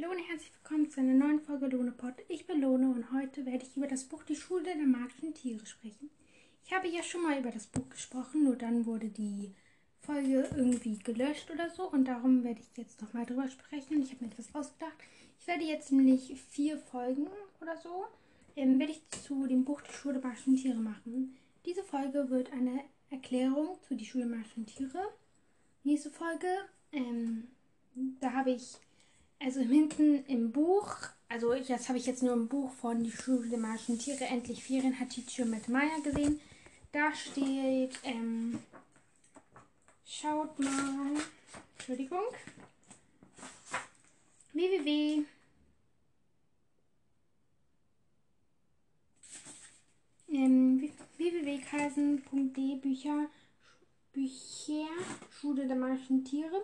Hallo und herzlich willkommen zu einer neuen Folge Lohne Ich bin Lohne und heute werde ich über das Buch Die Schule der magischen Tiere sprechen. Ich habe ja schon mal über das Buch gesprochen, nur dann wurde die Folge irgendwie gelöscht oder so und darum werde ich jetzt nochmal drüber sprechen. Ich habe mir etwas ausgedacht. Ich werde jetzt nämlich vier Folgen oder so, ähm, werde ich zu dem Buch Die Schule der magischen Tiere machen. Diese Folge wird eine Erklärung zu Die Schule der magischen Tiere. Nächste Folge, ähm, da habe ich also hinten im Buch, also das habe ich jetzt nur im Buch von Die Schule der magischen Tiere, endlich Ferien, Hatice mit Maya gesehen. Da steht, ähm, schaut mal, Entschuldigung, www. Ähm, www.kaisen.de Bücher, Bücher, Schule der magischen Tiere.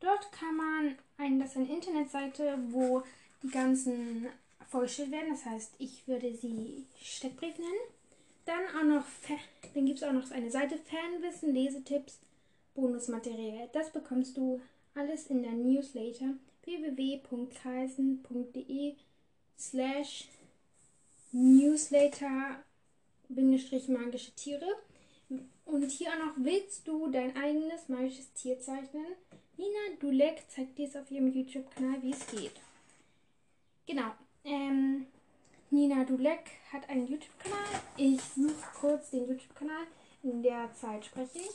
Dort kann man ein, das ist eine Internetseite, wo die ganzen vorgestellt werden. Das heißt, ich würde sie Steckbrief nennen. Dann auch noch, dann gibt es auch noch eine Seite Fanwissen, Lesetipps, Bonusmaterial. Das bekommst du alles in der Newsletter www.kreisen.de slash Newsletter magische Tiere. Und hier auch noch, willst du dein eigenes magisches Tier zeichnen? Nina Dulek zeigt dir es auf ihrem YouTube-Kanal, wie es geht. Genau. Ähm, Nina Dulek hat einen YouTube-Kanal. Ich suche kurz den YouTube-Kanal. In der Zeit spreche ich.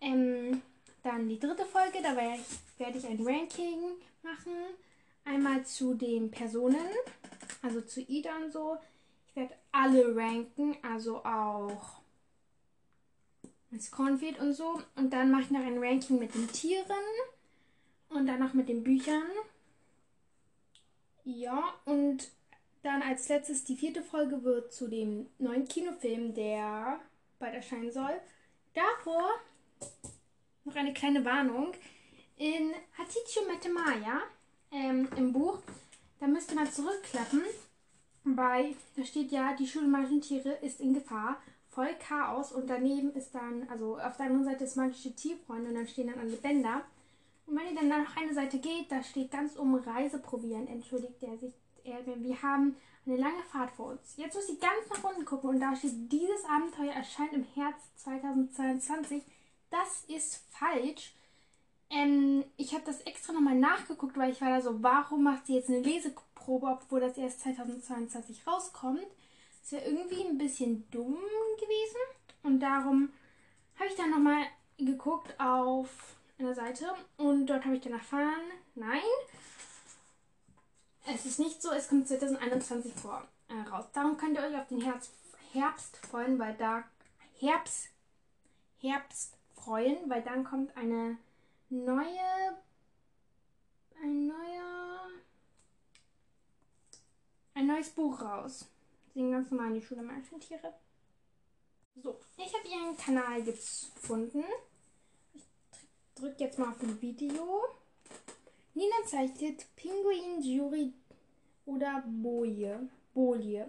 Ähm, dann die dritte Folge, da werde ich ein Ranking machen. Einmal zu den Personen, also zu Ida und so. Ich werde alle ranken, also auch das Cornfield und so. Und dann mache ich noch ein Ranking mit den Tieren und dann noch mit den Büchern. Ja, und dann als letztes die vierte Folge wird zu dem neuen Kinofilm, der bald erscheinen soll. Davor noch eine kleine Warnung. In Haticho Metemaya ähm, im Buch, da müsste man zurückklappen, weil da steht ja, die Schule Tiere ist in Gefahr voll Chaos und daneben ist dann, also auf der anderen Seite ist magische Tierfreunde und dann stehen dann alle Bänder. Und wenn ihr dann noch eine Seite geht, da steht ganz um Reiseproviant, entschuldigt er sich. Wir haben eine lange Fahrt vor uns. Jetzt muss ich ganz nach unten gucken und da steht, dieses Abenteuer erscheint im Herbst 2022. Das ist falsch. Ähm, ich habe das extra nochmal nachgeguckt, weil ich war da so, warum macht sie jetzt eine Leseprobe, obwohl das erst 2022 rauskommt? Das wäre irgendwie ein bisschen dumm gewesen. Und darum habe ich dann nochmal geguckt auf einer Seite und dort habe ich dann erfahren, nein, es ist nicht so, es kommt 2021 vor, äh, raus. Darum könnt ihr euch auf den Herbst, Herbst freuen, weil da Herbst, Herbst freuen, weil dann kommt eine neue, ein neuer, ein neues Buch raus den ganz normal in die Schule Tiere. So, ich habe ihren Kanal gefunden. Ich drücke jetzt mal auf ein Video. Nina zeichnet Pinguin, Jury oder Boje. Bolie.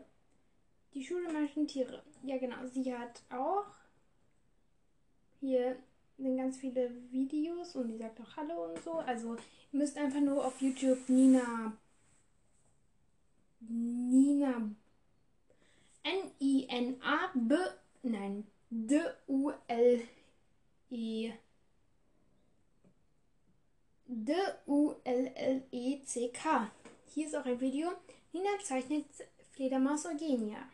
Die Schule Tiere. Ja, genau. Sie hat auch hier sind ganz viele Videos und die sagt auch Hallo und so. Also ihr müsst einfach nur auf YouTube Nina Nina N-I-N-A-B, nein, D-U-L-E. D-U-L-L-E-C-K. Hier ist auch ein Video. Nina zeichnet Fledermaus Eugenia.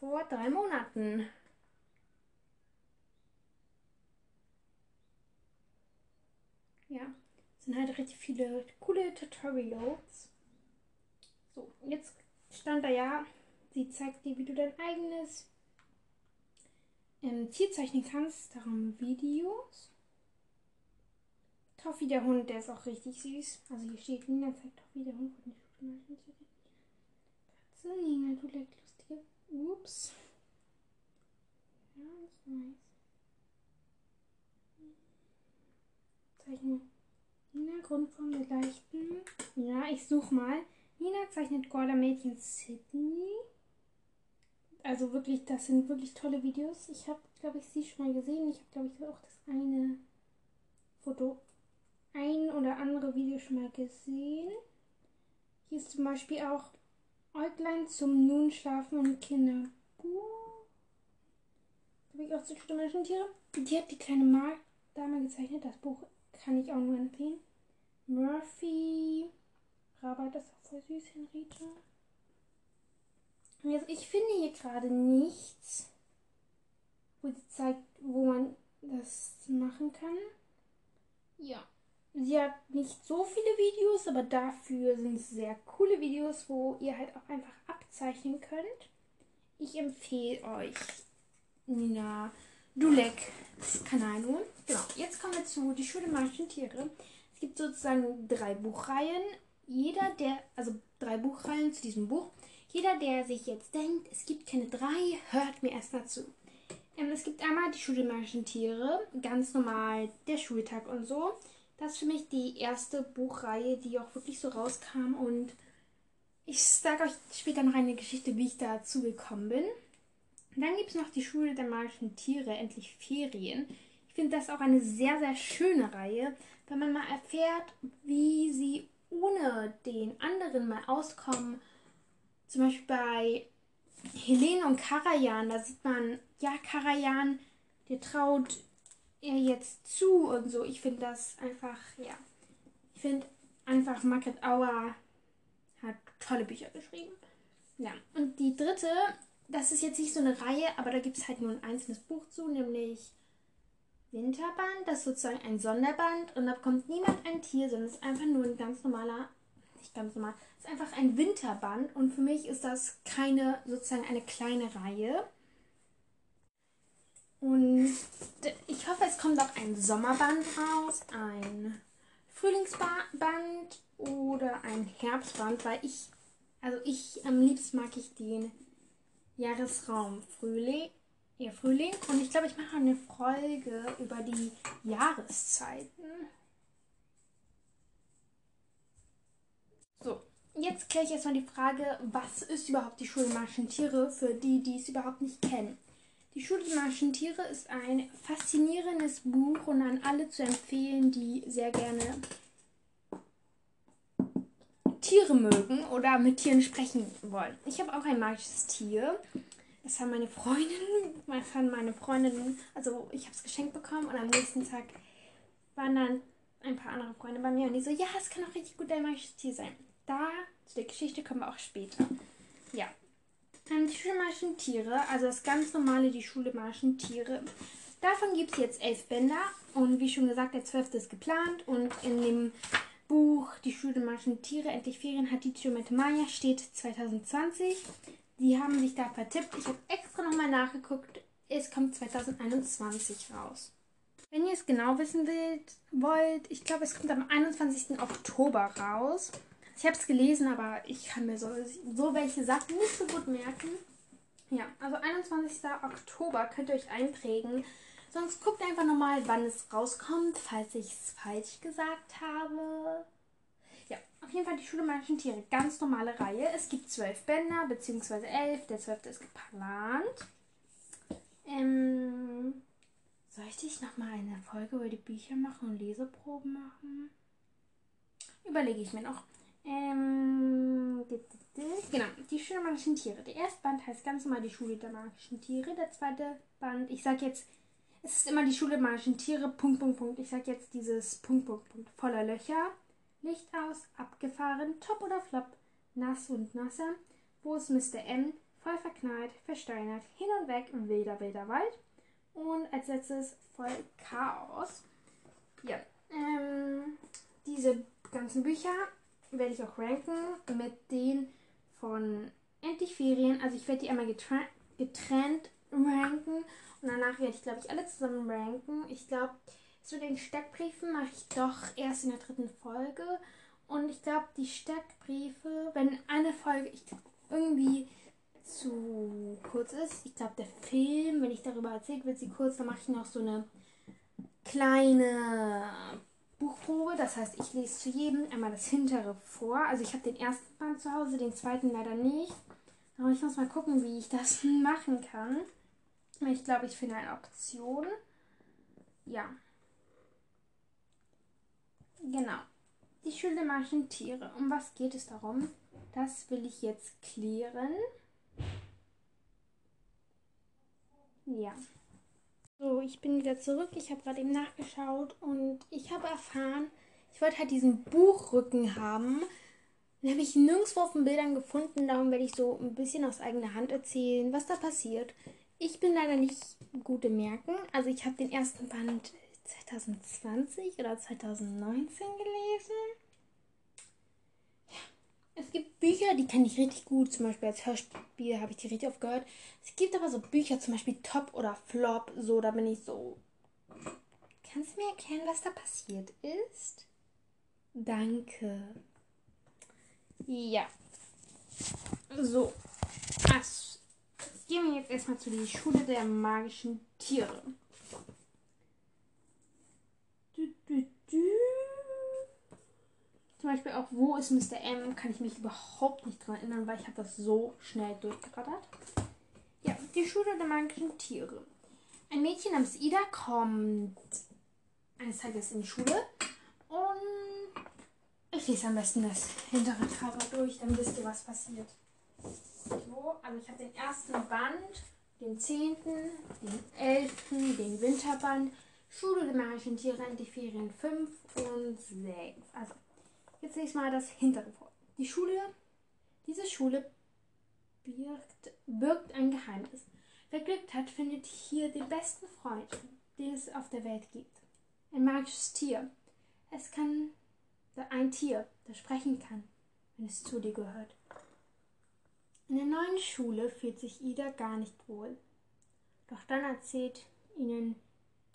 Vor drei Monaten. Ja, es sind halt richtig viele coole Tutorials. So, jetzt stand da ja Sie zeigt dir, wie du dein eigenes ähm, Tier zeichnen kannst. Darum Videos. Toffi der Hund, der ist auch richtig süß. Also hier steht Nina zeigt Toffi der Hund Katze. Nina, du leckst lustige. Ups. Ja, das ist nice. Zeichnen. Nina, Grundform der leichten. Ja, ich suche mal. Nina zeichnet Gorda Mädchen Sydney also wirklich, das sind wirklich tolle Videos. Ich habe, glaube ich, sie schon mal gesehen. Ich habe, glaube ich, auch das eine Foto, ein oder andere Video schon mal gesehen. Hier ist zum Beispiel auch Äuglein zum Nun schlafenden Kinderbuch. Da habe ich auch zu stimmischen Tiere. Die hat die kleine Markdame gezeichnet. Das Buch kann ich auch nur empfehlen. Murphy. Rabat ist auch voll süß, Henriette. Also ich finde hier gerade nichts, wo sie zeigt, wo man das machen kann. Ja. Sie hat nicht so viele Videos, aber dafür sind es sehr coole Videos, wo ihr halt auch einfach abzeichnen könnt. Ich empfehle euch Nina Dulek Kanal nun. Genau, jetzt kommen wir zu Die Schule Manchen Tiere. Es gibt sozusagen drei Buchreihen. Jeder, der, also drei Buchreihen zu diesem Buch. Jeder, der sich jetzt denkt, es gibt keine drei, hört mir erst dazu. Ähm, es gibt einmal die Schule Magischen Tiere, ganz normal der Schultag und so. Das ist für mich die erste Buchreihe, die auch wirklich so rauskam und ich sage euch später noch eine Geschichte, wie ich dazu gekommen bin. Dann gibt es noch die Schule der magischen Tiere, endlich Ferien. Ich finde das auch eine sehr, sehr schöne Reihe, weil man mal erfährt, wie sie ohne den anderen mal auskommen. Zum Beispiel bei Helene und Karajan, da sieht man, ja, Karajan, der traut er jetzt zu und so. Ich finde das einfach, ja. Ich finde einfach, Margaret Auer hat tolle Bücher geschrieben. Ja, und die dritte, das ist jetzt nicht so eine Reihe, aber da gibt es halt nur ein einzelnes Buch zu, nämlich Winterband. Das ist sozusagen ein Sonderband und da bekommt niemand ein Tier, sondern es ist einfach nur ein ganz normaler, nicht ganz normal, es ist einfach ein Winterband und für mich ist das keine, sozusagen eine kleine Reihe. Und ich hoffe, es kommt auch ein Sommerband raus, ein Frühlingsband oder ein Herbstband, weil ich, also ich, am liebsten mag ich den Jahresraum Frühling, ja, Frühling. Und ich glaube, ich mache eine Folge über die Jahreszeiten. So, jetzt kläre ich erstmal die Frage, was ist überhaupt die Schule Tiere für die, die es überhaupt nicht kennen. Die Schule der Tiere ist ein faszinierendes Buch und an alle zu empfehlen, die sehr gerne Tiere mögen oder mit Tieren sprechen wollen. Ich habe auch ein magisches Tier. Das haben meine Freundinnen, das haben meine Freundinnen, also ich habe es geschenkt bekommen und am nächsten Tag waren dann ein paar andere Freunde bei mir und die so, ja, es kann auch richtig gut ein magisches Tier sein. Da, zu der Geschichte kommen wir auch später. Ja, ähm, die Schulemarschen Tiere, also das ganz normale, die Schulemarschen Tiere. Davon gibt es jetzt elf Bänder und wie schon gesagt, der zwölfte ist geplant und in dem Buch Die Schulemarschen Tiere, endlich Ferien, hat die mit Maya steht 2020. Die haben sich da vertippt. Ich habe extra nochmal nachgeguckt. Es kommt 2021 raus. Wenn ihr es genau wissen wollt, ich glaube, es kommt am 21. Oktober raus. Ich habe es gelesen, aber ich kann mir so, so welche Sachen nicht so gut merken. Ja, also 21. Oktober könnt ihr euch einprägen. Sonst guckt einfach nochmal, wann es rauskommt, falls ich es falsch gesagt habe. Ja, auf jeden Fall die Schule manchen Tiere. Ganz normale Reihe. Es gibt zwölf Bänder, beziehungsweise elf. Der zwölfte ist geplant. Ähm, soll ich dich nochmal eine Folge über die Bücher machen und Leseproben machen? Überlege ich mir noch. Ähm, genau, die Schule der magischen Tiere. Der erste Band heißt ganz normal die Schule der magischen Tiere. Der zweite Band, ich sag jetzt, es ist immer die Schule der magischen Tiere, Punkt, Punkt, Punkt. Ich sag jetzt dieses Punkt, Punkt, Punkt. Voller Löcher, Licht aus, abgefahren, top oder flop, nass und nasser. Wo ist Mr. M? Voll verknallt, versteinert, hin und weg, wilder, wilder Wald. Und als letztes voll Chaos. Ja, ähm, diese ganzen Bücher werde ich auch ranken mit den von Endlich Ferien. Also ich werde die einmal getrennt, getrennt ranken und danach werde ich, glaube ich, alle zusammen ranken. Ich glaube, zu den Steckbriefen mache ich doch erst in der dritten Folge. Und ich glaube, die Steckbriefe, wenn eine Folge ich irgendwie zu kurz ist, ich glaube, der Film, wenn ich darüber erzählt, wird sie kurz, dann mache ich noch so eine kleine Buchprobe. Das heißt, ich lese zu jedem einmal das hintere vor. Also ich habe den ersten Band zu Hause, den zweiten leider nicht. Aber ich muss mal gucken, wie ich das machen kann. Ich glaube, ich finde eine Option. Ja. Genau. die magischen Tiere. Um was geht es darum? Das will ich jetzt klären. Ja. So, ich bin wieder zurück. Ich habe gerade eben nachgeschaut und ich habe erfahren, ich wollte halt diesen Buchrücken haben. Den habe ich nirgendwo auf den Bildern gefunden. Darum werde ich so ein bisschen aus eigener Hand erzählen, was da passiert. Ich bin leider nicht gut im Merken. Also ich habe den ersten Band 2020 oder 2019 gelesen. Es gibt Bücher, die kenne ich richtig gut. Zum Beispiel als Hörspiel habe ich die richtig oft gehört. Es gibt aber so Bücher, zum Beispiel Top oder Flop. So, da bin ich so. Kannst du mir erklären, was da passiert ist? Danke. Ja. So. Also, gehen wir jetzt erstmal zu der Schule der magischen Tiere. Du, du, du. Zum Beispiel auch Wo ist Mr. M? kann ich mich überhaupt nicht dran erinnern, weil ich habe das so schnell durchgerattert. Ja, die Schule der magischen Tiere. Ein Mädchen namens Ida kommt eines Tages in die Schule und ich lese am besten das hintere Cover durch, dann wisst ihr, was passiert. So, also ich habe den ersten Band, den zehnten, den elften, den Winterband, Schule der magischen Tiere, die Ferien 5 und 6. Also Jetzt lese ich mal das hintere vor. Die Schule, diese Schule birgt, birgt ein Geheimnis. Wer Glück hat, findet hier den besten Freund, den es auf der Welt gibt. Ein magisches Tier. Es kann ein Tier, das sprechen kann, wenn es zu dir gehört. In der neuen Schule fühlt sich Ida gar nicht wohl. Doch dann erzählt ihnen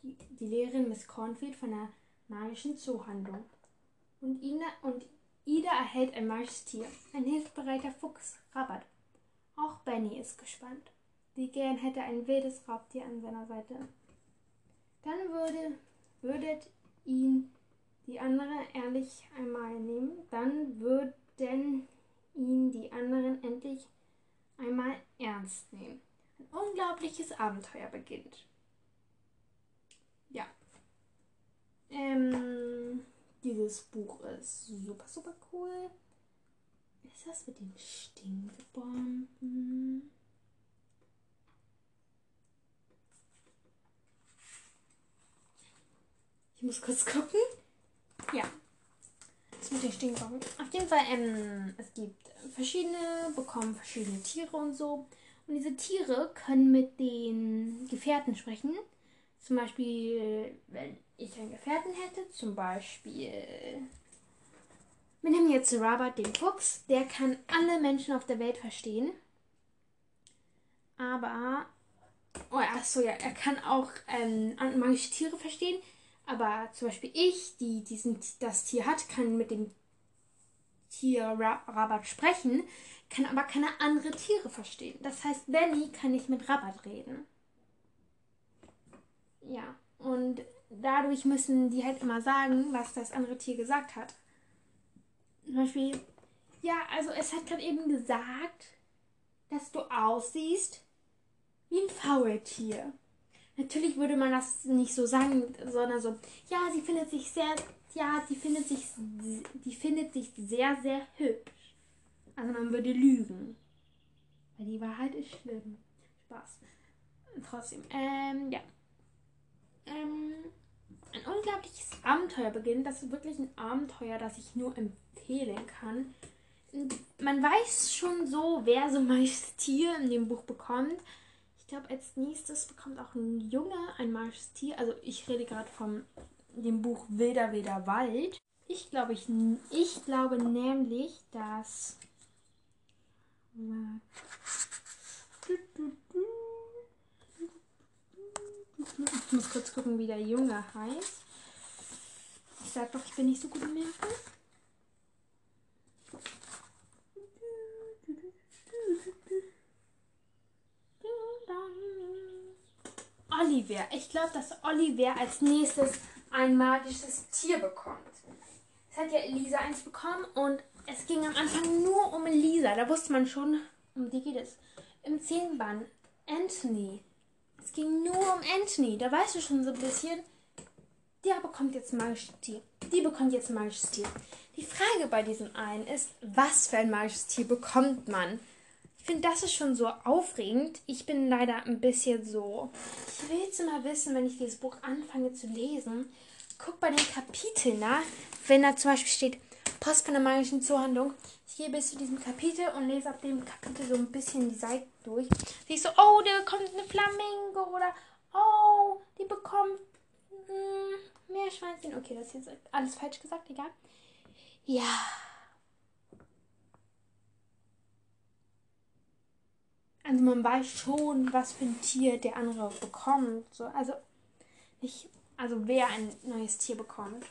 die, die Lehrerin Miss Cornfield von der magischen Zuhandlung und, Ina, und Ida erhält ein magisches Tier, ein hilfsbereiter Fuchs, Rabat. Auch Benny ist gespannt. Wie gern hätte ein wildes Raubtier an seiner Seite. Dann würde, würdet ihn die anderen ehrlich einmal nehmen, dann würden ihn die anderen endlich einmal ernst nehmen. Ein unglaubliches Abenteuer beginnt. Ja. Ähm, dieses Buch ist super, super cool. Ist das mit den Stinkbomben? Ich muss kurz gucken. Ja. Das mit den Stinkbomben. Auf jeden Fall, ähm, es gibt verschiedene, bekommen verschiedene Tiere und so. Und diese Tiere können mit den Gefährten sprechen. Zum Beispiel, wenn ich einen Gefährten hätte, zum Beispiel. Wir nehmen jetzt Robert den Fuchs. Der kann alle Menschen auf der Welt verstehen. Aber. Oh, achso, ja, er kann auch ähm, magische Tiere verstehen. Aber zum Beispiel ich, die diesen, das Tier hat, kann mit dem Tier Rabat sprechen, kann aber keine andere Tiere verstehen. Das heißt, Benny kann nicht mit Rabat reden. Ja, und dadurch müssen die halt immer sagen, was das andere Tier gesagt hat. Zum Beispiel, ja, also es hat gerade eben gesagt, dass du aussiehst wie ein Faultier. Natürlich würde man das nicht so sagen, sondern so, ja, sie findet sich sehr, ja, die findet sich, die findet sich sehr, sehr hübsch. Also man würde lügen. Weil die Wahrheit ist schlimm. Spaß. Trotzdem, ähm, ja ähm, ein unglaubliches Abenteuer beginnt. Das ist wirklich ein Abenteuer, das ich nur empfehlen kann. Man weiß schon so, wer so meist Tier in dem Buch bekommt. Ich glaube, als nächstes bekommt auch ein Junge ein magisches Tier. Also ich rede gerade von dem Buch Wilder Wilder Wald. Ich glaube, ich, ich glaube nämlich, dass. Ich muss kurz gucken, wie der Junge heißt. Ich sag doch, ich bin nicht so gut im Merken. Oliver. Ich glaube, dass Oliver als nächstes ein magisches Tier bekommt. Es hat ja Elisa eins bekommen und es ging am Anfang nur um Elisa. Da wusste man schon, um die geht es. Im Zehnband Anthony. Es ging nur um Anthony. Da weißt du schon so ein bisschen, der bekommt jetzt magisches Tier. Die bekommt jetzt magisches Tier. Die Frage bei diesem einen ist, was für ein magisches Tier bekommt man? Ich finde, das ist schon so aufregend. Ich bin leider ein bisschen so. Ich will jetzt mal wissen, wenn ich dieses Buch anfange zu lesen. Guck bei den Kapiteln nach, wenn da zum Beispiel steht Post von der magischen Zuhandlung. Ich gehe bis zu diesem Kapitel und lese ab dem Kapitel so ein bisschen die Seite durch. Sehe ich so, oh, da kommt eine Flamingo oder oh, die bekommt mh, hm, Meerschweinchen. Okay, das ist jetzt alles falsch gesagt, egal. Ja. Also man weiß schon, was für ein Tier der andere bekommt. So, also nicht, also wer ein neues Tier bekommt.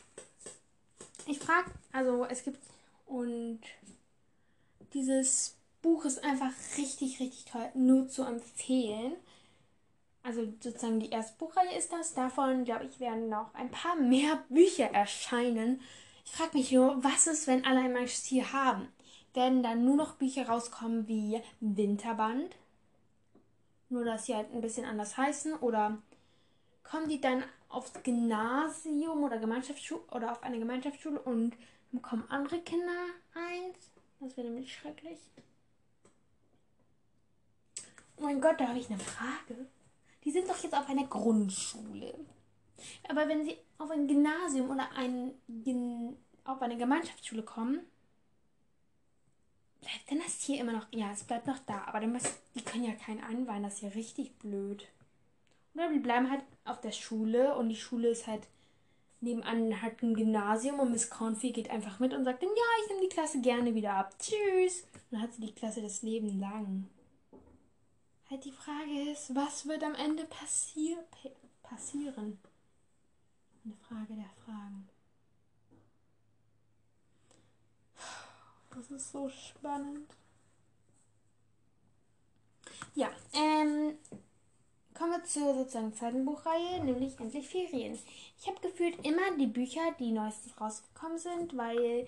Ich frage, also es gibt und dieses Buch ist einfach richtig, richtig toll, nur zu empfehlen. Also sozusagen die erste Buchreihe ist das. Davon, glaube ich, werden noch ein paar mehr Bücher erscheinen. Ich frage mich nur, was ist, wenn alle ein magisches Tier haben? Werden dann nur noch Bücher rauskommen wie Winterband? Nur, dass sie halt ein bisschen anders heißen? Oder kommen die dann aufs Gymnasium oder Gemeinschaftsschule oder auf eine Gemeinschaftsschule und bekommen andere Kinder eins? Das wäre nämlich schrecklich. Oh mein Gott, da habe ich eine Frage. Die sind doch jetzt auf einer Grundschule. Aber wenn sie auf ein Gymnasium oder ein, auf eine Gemeinschaftsschule kommen, bleibt denn das Tier immer noch. Ja, es bleibt noch da, aber dann müssen, die können ja keinen anweihen, das ist ja richtig blöd. Oder die bleiben halt auf der Schule und die Schule ist halt nebenan hat ein Gymnasium und Miss Cornfield geht einfach mit und sagt dann, ja, ich nehme die Klasse gerne wieder ab. Tschüss. Und dann hat sie die Klasse das Leben lang. Halt die Frage ist, was wird am Ende passier passieren? Eine Frage der Fragen. Das ist so spannend. Ja, ähm, kommen wir zur sozusagen zweiten Buchreihe, nämlich Endlich Ferien. Ich habe gefühlt immer die Bücher, die neuestens rausgekommen sind, weil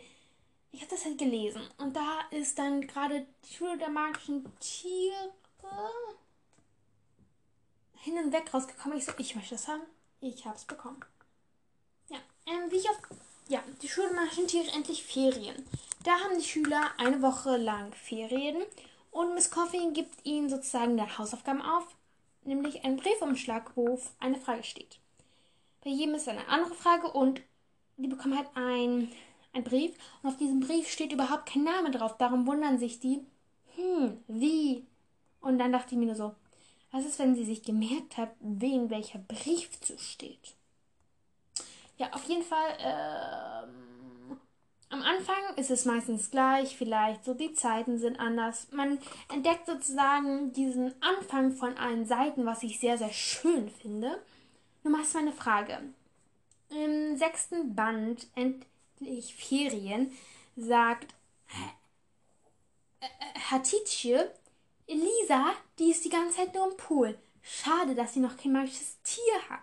ich habe das halt gelesen. Und da ist dann gerade die Schule der magischen Tiere hin und weg rausgekommen. Ich so, ich möchte das haben. Ich habe es bekommen. Ja, ähm, wie ich auf. Ja, die Schule der magischen Tiere endlich Ferien. Da haben die Schüler eine Woche lang Ferien und Miss Coffee gibt ihnen sozusagen der Hausaufgaben auf, nämlich einen Briefumschlag, wo eine Frage steht. Bei jedem ist eine andere Frage und die bekommen halt ein, ein Brief und auf diesem Brief steht überhaupt kein Name drauf. Darum wundern sich die, hm, wie? Und dann dachte ich mir nur so, was ist, wenn sie sich gemerkt hat, wem welcher Brief zusteht? Ja, auf jeden Fall. Ähm am Anfang ist es meistens gleich, vielleicht so die Zeiten sind anders. Man entdeckt sozusagen diesen Anfang von allen Seiten, was ich sehr, sehr schön finde. Nun mal ist meine Frage. Im sechsten Band, Endlich Ferien, sagt äh, äh, Hatitje, Elisa, die ist die ganze Zeit nur im Pool. Schade, dass sie noch kein magisches Tier hat.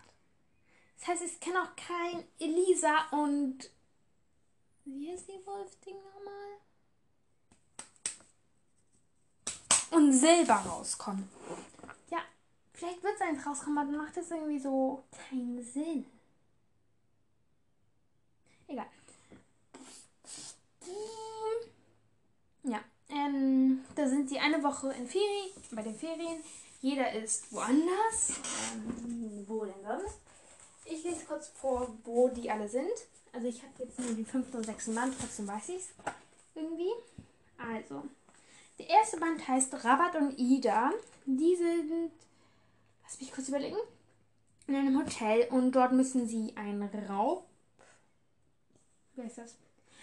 Das heißt, es kann auch kein Elisa und wie ist die Wolfding nochmal? Und selber rauskommen. Ja, vielleicht wird es eins rauskommen, aber dann macht das irgendwie so keinen Sinn. Egal. Ja, ähm, da sind sie eine Woche in Ferien, bei den Ferien. Jeder ist woanders. Ähm, wo denn sonst? Ich lese kurz vor, wo die alle sind. Also ich habe jetzt nur den fünften und sechsten Band, trotzdem weiß ich es irgendwie. Also, der erste Band heißt Rabat und Ida. Die sind, lass mich kurz überlegen, in einem Hotel und dort müssen sie einen Raub, wer ist das,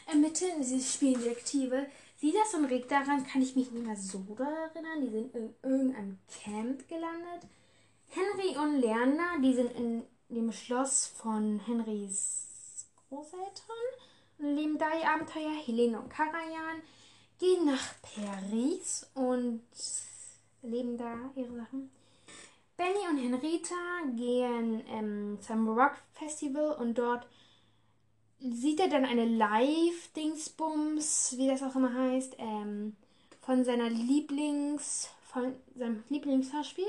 ermitteln. Sie spielen Detektive. Silas und Rick, daran kann ich mich nicht mehr so erinnern. Die sind in irgendeinem Camp gelandet. Henry und Lerner, die sind in dem Schloss von Henrys Großeltern leben da ihr Abenteuer. Helene und Karajan gehen nach Paris und leben da ihre Sachen. Benny und Henrita gehen ähm, zum Rock Festival und dort sieht er dann eine Live-Dingsbums, wie das auch immer heißt, ähm, von seiner Lieblings, von seinem Lieblingshörspiel.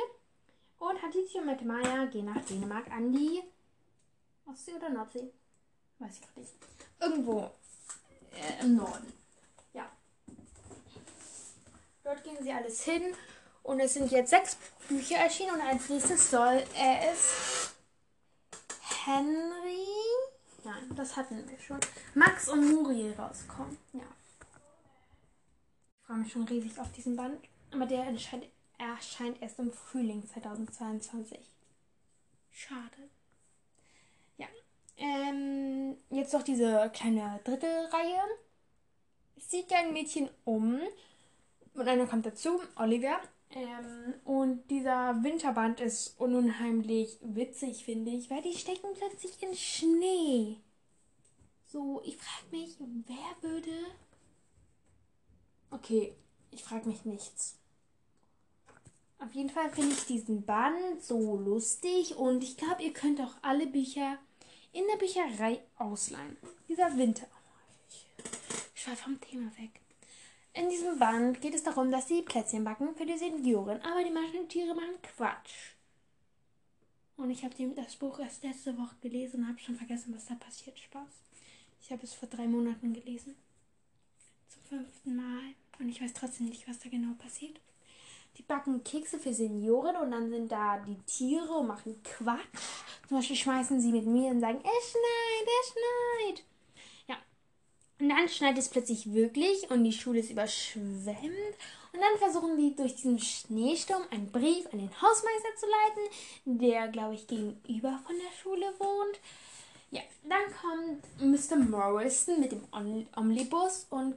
Und Hatizio und Maya gehen nach Dänemark an die Ostsee oder Nordsee? Weiß ich gerade nicht. Irgendwo äh, im Norden. Ja. Dort gehen sie alles hin. Und es sind jetzt sechs Bücher erschienen. Und als nächstes soll es Henry. Nein, das hatten wir schon. Max und Muriel rauskommen. Ja. Ich freue mich schon riesig auf diesen Band. Aber der erscheint erst im Frühling 2022. Schade. Ähm, jetzt noch diese kleine dritte Reihe. Es zieht ein Mädchen um. Und einer kommt dazu, Olivia. Ähm, und dieser Winterband ist unheimlich witzig, finde ich, weil die stecken plötzlich in Schnee. So, ich frage mich, wer würde. Okay, ich frage mich nichts. Auf jeden Fall finde ich diesen Band so lustig und ich glaube, ihr könnt auch alle Bücher in der Bücherei ausleihen. Dieser Winter. Ich schweife vom Thema weg. In diesem Band geht es darum, dass sie Plätzchen backen für die Senioren, aber die Maschentiere machen Quatsch. Und ich habe das Buch erst letzte Woche gelesen und habe schon vergessen, was da passiert. Spaß. Ich habe es vor drei Monaten gelesen. Zum fünften Mal. Und ich weiß trotzdem nicht, was da genau passiert. Die backen Kekse für Senioren und dann sind da die Tiere und machen Quatsch. Zum Beispiel schmeißen sie mit mir und sagen, es schneit, es schneit. Und dann schneit es plötzlich wirklich und die Schule ist überschwemmt. Und dann versuchen die durch diesen Schneesturm einen Brief an den Hausmeister zu leiten, der, glaube ich, gegenüber von der Schule wohnt. Ja, dann kommt Mr. Morrison mit dem Omnibus und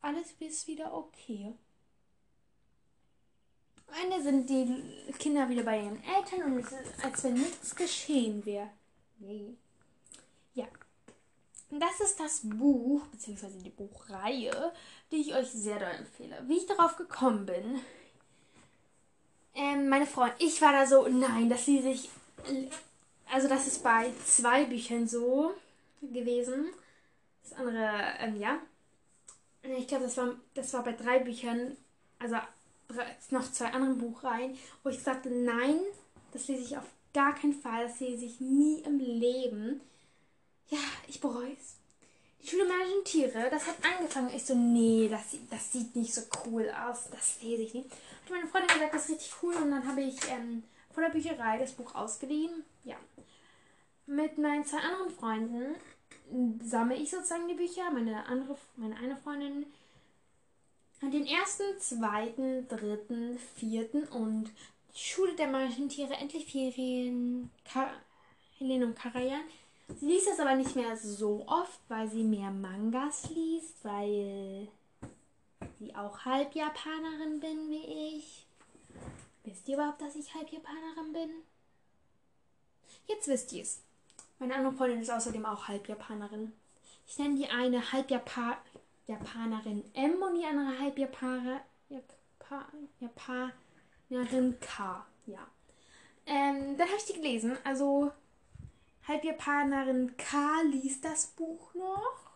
alles ist wieder okay. Ende sind die Kinder wieder bei ihren Eltern und es ist, als wenn nichts geschehen wäre. Nee. Ja, das ist das Buch, beziehungsweise die Buchreihe, die ich euch sehr doll empfehle. Wie ich darauf gekommen bin, ähm, meine Freundin, ich war da so, nein, dass sie sich, also das ist bei zwei Büchern so gewesen. Das andere, ähm, ja. Ich glaube, das war, das war bei drei Büchern, also noch zwei anderen Buchreihen, wo ich sagte, nein, das lese ich auf gar keinen Fall, das lese ich nie im Leben. Ja, ich bereue es. Die Schule Menschen Tiere, das hat angefangen. Ich so, nee, das, das sieht nicht so cool aus. Das lese ich nicht. Und meine Freundin hat gesagt, das ist richtig cool. Und dann habe ich ähm, von der Bücherei das Buch ausgeliehen. Ja. Mit meinen zwei anderen Freunden sammle ich sozusagen die Bücher. Meine andere, meine eine Freundin hat den ersten, zweiten, dritten, vierten und die Schule der magischen Tiere, endlich Ferien, Ka Helene und Karajan Sie liest das aber nicht mehr so oft, weil sie mehr Mangas liest, weil sie auch halb Japanerin bin wie ich. Wisst ihr überhaupt, dass ich halb Japanerin bin? Jetzt wisst ihr es. Meine andere Freundin ist außerdem auch halb Japanerin. Ich nenne die eine halb Japa Japanerin M und die andere halb Japaner Japa Japanerin K. Ja. Ähm, dann habe ich die gelesen. Also Halbjapanerin K liest das Buch noch.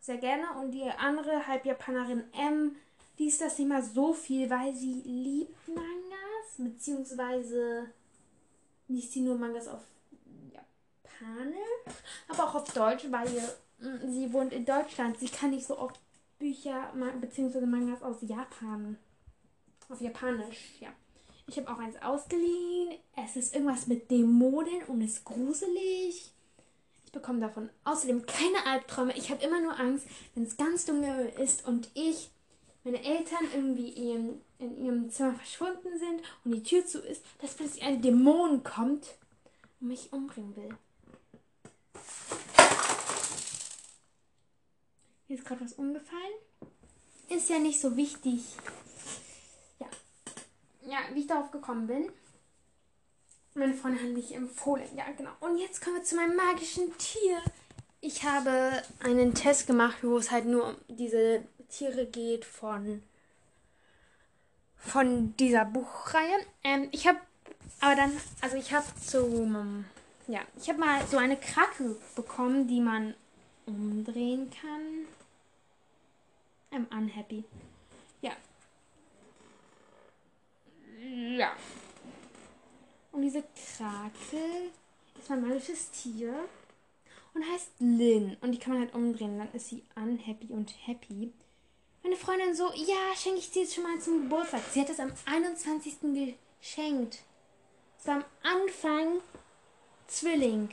Sehr gerne. Und die andere Halbjapanerin M liest das nicht mal so viel, weil sie liebt Mangas. Beziehungsweise liest sie nur Mangas auf Japanisch. Aber auch auf Deutsch, weil mm, sie wohnt in Deutschland. Sie kann nicht so oft Bücher beziehungsweise Mangas aus Japan. Auf Japanisch, ja. Ich habe auch eins ausgeliehen. Es ist irgendwas mit Dämonen und ist gruselig. Ich bekomme davon außerdem keine Albträume. Ich habe immer nur Angst, wenn es ganz dunkel ist und ich, meine Eltern irgendwie in, in ihrem Zimmer verschwunden sind und die Tür zu ist, dass plötzlich ein Dämon kommt und mich umbringen will. Hier ist gerade was umgefallen. Ist ja nicht so wichtig ja, wie ich darauf gekommen bin. Meine Freundin hat mich empfohlen. Ja, genau. Und jetzt kommen wir zu meinem magischen Tier. Ich habe einen Test gemacht, wo es halt nur um diese Tiere geht von von dieser Buchreihe. Ähm, ich habe aber dann, also ich habe so, ja, ich habe mal so eine Krake bekommen, die man umdrehen kann. I'm unhappy. Ja, ja. Und diese Krake ist mein magisches Tier und heißt Lynn. Und die kann man halt umdrehen. Dann ist sie unhappy und happy. Meine Freundin so, ja, schenke ich dir jetzt schon mal zum Geburtstag. Sie hat es am 21. geschenkt. Es war am Anfang Zwilling.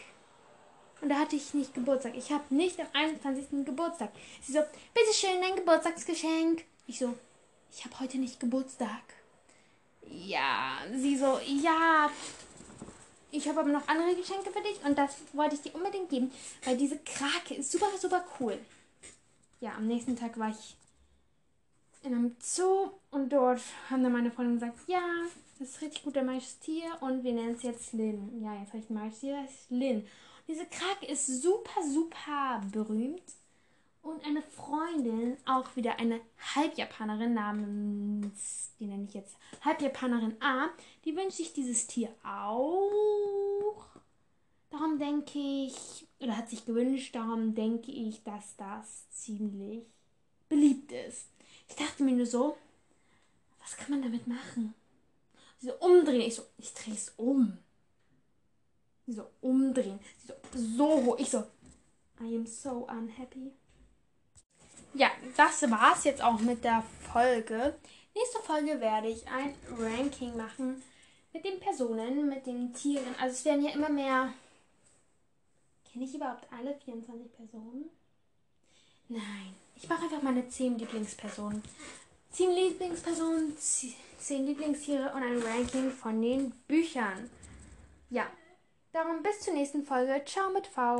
Und da hatte ich nicht Geburtstag. Ich habe nicht am 21. Geburtstag. Sie so, bitteschön, dein Geburtstagsgeschenk. Ich so, ich habe heute nicht Geburtstag. Ja, sie so, ja, ich habe aber noch andere Geschenke für dich und das wollte ich dir unbedingt geben, weil diese Krake ist super, super cool. Ja, am nächsten Tag war ich in einem Zoo und dort haben dann meine Freunde gesagt, ja, das ist richtig gut, der magisches Tier und wir nennen es jetzt Lin. Ja, jetzt habe ich ein Tier, das ist Lin. Diese Krake ist super, super berühmt und eine Freundin, auch wieder eine Halbjapanerin namens, die nenne ich jetzt Halbjapanerin A, die wünscht sich dieses Tier auch. Darum denke ich, oder hat sich gewünscht, darum denke ich, dass das ziemlich beliebt ist. Ich dachte mir nur so, was kann man damit machen? So umdrehen. Ich so, ich drehe es um. Sie so umdrehen. Sie so, so hoch. Ich so, I am so unhappy. Ja, das war's jetzt auch mit der Folge. Nächste Folge werde ich ein Ranking machen mit den Personen, mit den Tieren. Also es werden ja immer mehr. Kenne ich überhaupt alle 24 Personen? Nein. Ich mache einfach meine 10 Lieblingspersonen. 10 Lieblingspersonen, 10 Lieblingstiere und ein Ranking von den Büchern. Ja. Darum bis zur nächsten Folge. Ciao mit V.